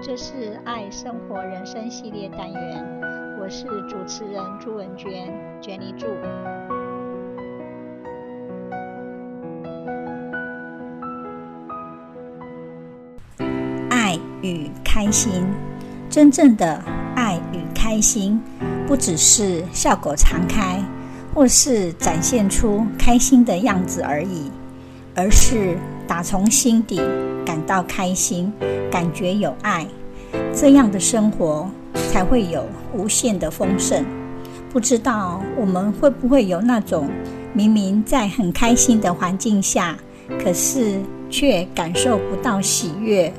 这是爱生活人生系列单元，我是主持人朱文娟，Jenny 朱。爱与开心，真正的爱与开心，不只是笑口常开，或是展现出开心的样子而已，而是打从心底感到开心，感觉有爱，这样的生活才会有无限的丰盛。不知道我们会不会有那种明明在很开心的环境下，可是却感受不到喜悦，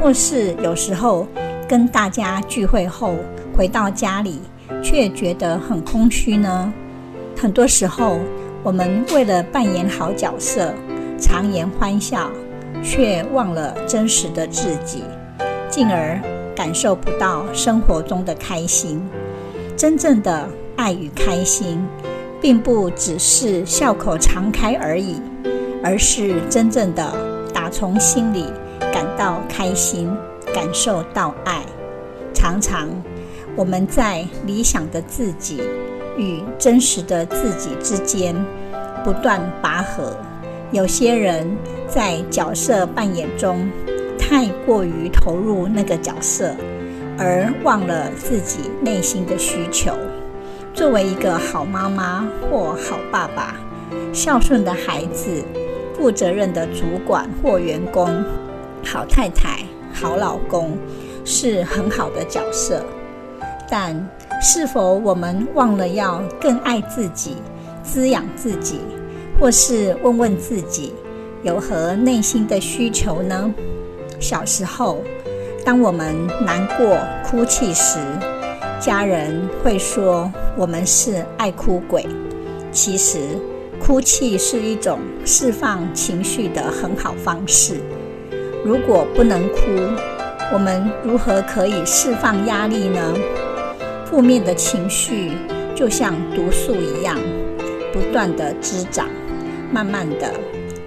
或是有时候跟大家聚会后回到家里，却觉得很空虚呢？很多时候，我们为了扮演好角色，强颜欢笑，却忘了真实的自己，进而感受不到生活中的开心。真正的爱与开心，并不只是笑口常开而已，而是真正的打从心里感到开心，感受到爱。常常我们在理想的自己与真实的自己之间不断拔河，有些人在角色扮演中太过于投入那个角色，而忘了自己内心的需求。作为一个好妈妈或好爸爸，孝顺的孩子，负责任的主管或员工，好太太、好老公，是很好的角色，但，是否我们忘了要更爱自己、滋养自己，或是问问自己有何内心的需求呢？小时候，当我们难过、哭泣时，家人会说我们是爱哭鬼。其实，哭泣是一种释放情绪的很好方式。如果不能哭，我们如何可以释放压力呢？负面的情绪就像毒素一样，不断地滋长，慢慢的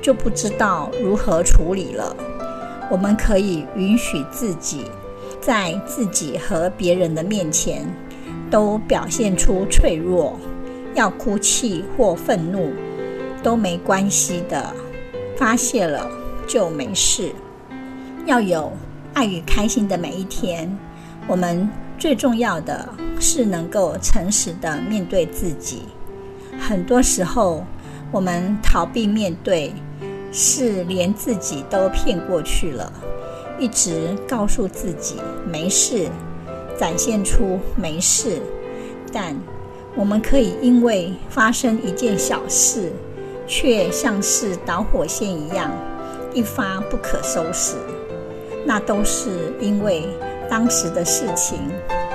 就不知道如何处理了。我们可以允许自己，在自己和别人的面前都表现出脆弱，要哭泣或愤怒都没关系的，发泄了就没事。要有爱与开心的每一天，我们。最重要的是能够诚实的面对自己。很多时候，我们逃避面对，是连自己都骗过去了。一直告诉自己没事，展现出没事，但我们可以因为发生一件小事，却像是导火线一样，一发不可收拾。那都是因为。当时的事情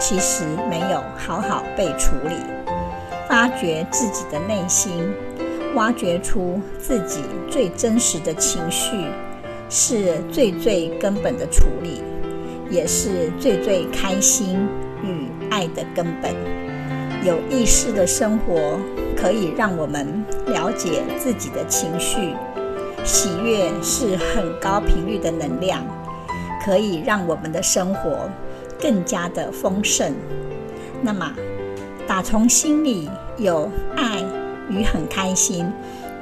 其实没有好好被处理，发掘自己的内心，挖掘出自己最真实的情绪，是最最根本的处理，也是最最开心与爱的根本。有意识的生活可以让我们了解自己的情绪，喜悦是很高频率的能量。可以让我们的生活更加的丰盛。那么，打从心里有爱与很开心，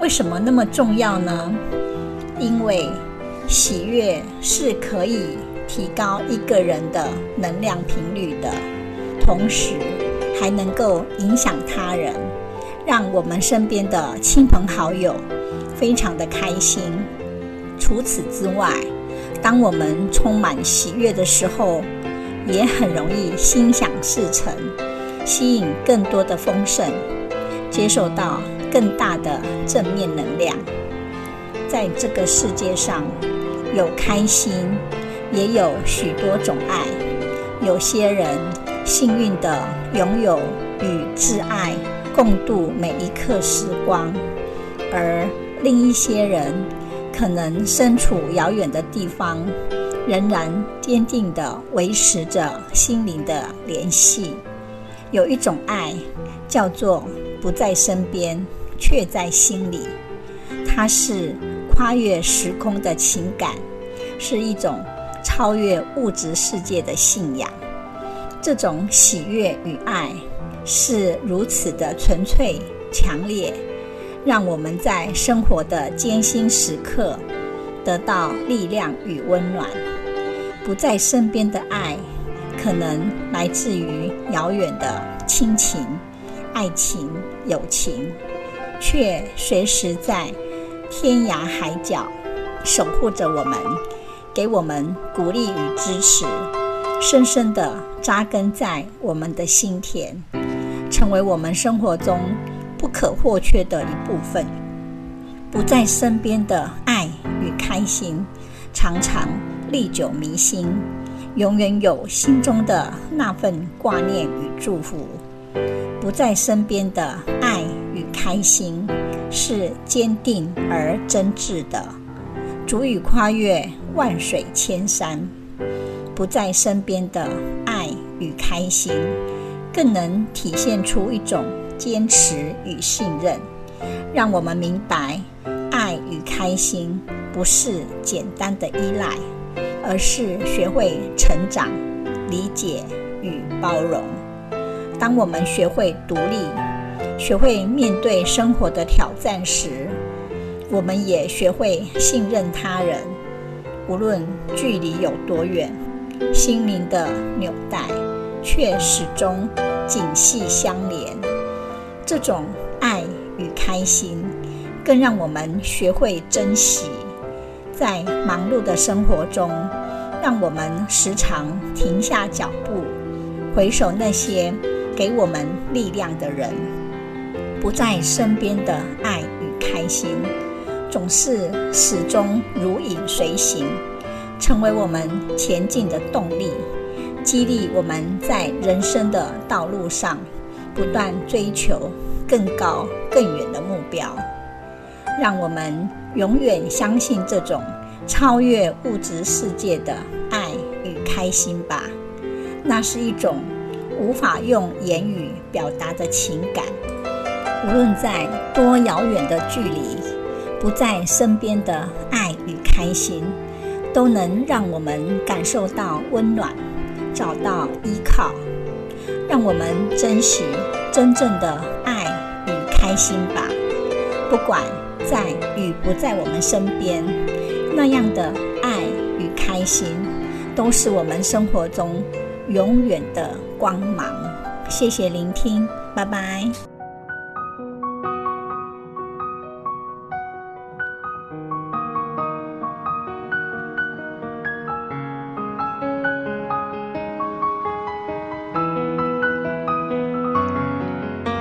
为什么那么重要呢？因为喜悦是可以提高一个人的能量频率的，同时还能够影响他人，让我们身边的亲朋好友非常的开心。除此之外，当我们充满喜悦的时候，也很容易心想事成，吸引更多的丰盛，接受到更大的正面能量。在这个世界上，有开心，也有许多种爱。有些人幸运地拥有与挚爱共度每一刻时光，而另一些人，可能身处遥远的地方，仍然坚定地维持着心灵的联系。有一种爱，叫做不在身边，却在心里。它是跨越时空的情感，是一种超越物质世界的信仰。这种喜悦与爱是如此的纯粹、强烈，让我们在生活的艰辛时刻得到力量与温暖。不在身边的爱，可能来自于遥远的亲情、爱情、友情，却随时在天涯海角守护着我们，给我们鼓励与支持，深深地扎根在我们的心田，成为我们生活中不可或缺的一部分。不在身边的爱与开心，常常历久弥新，永远有心中的那份挂念与祝福。不在身边的爱与开心，是坚定而真挚的，足以跨越万水千山。不在身边的爱与开心，更能体现出一种坚持与信任，让我们明白，爱与开心不是简单的依赖。而是学会成长、理解与包容。当我们学会独立、学会面对生活的挑战时，我们也学会信任他人。无论距离有多远，心灵的纽带却始终紧系相连。这种爱与开心，更让我们学会珍惜。在忙碌的生活中，让我们时常停下脚步，回首那些给我们力量的人。不在身边的爱与开心，总是始终如影随形，成为我们前进的动力，激励我们在人生的道路上不断追求更高更远的目标。让我们永远相信这种超越物质世界的爱与开心吧。那是一种无法用言语表达的情感。无论在多遥远的距离，不在身边的爱与开心，都能让我们感受到温暖，找到依靠。让我们珍惜真正的爱与开心吧。不管。在与不在我们身边，那样的爱与开心，都是我们生活中永远的光芒。谢谢聆听，拜拜。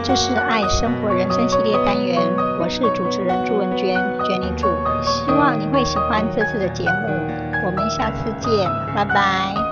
这是爱生活人生系列单元，我是主持人朱文娟，Jenny 朱，希望你会喜欢这次的节目，我们下次见，拜拜。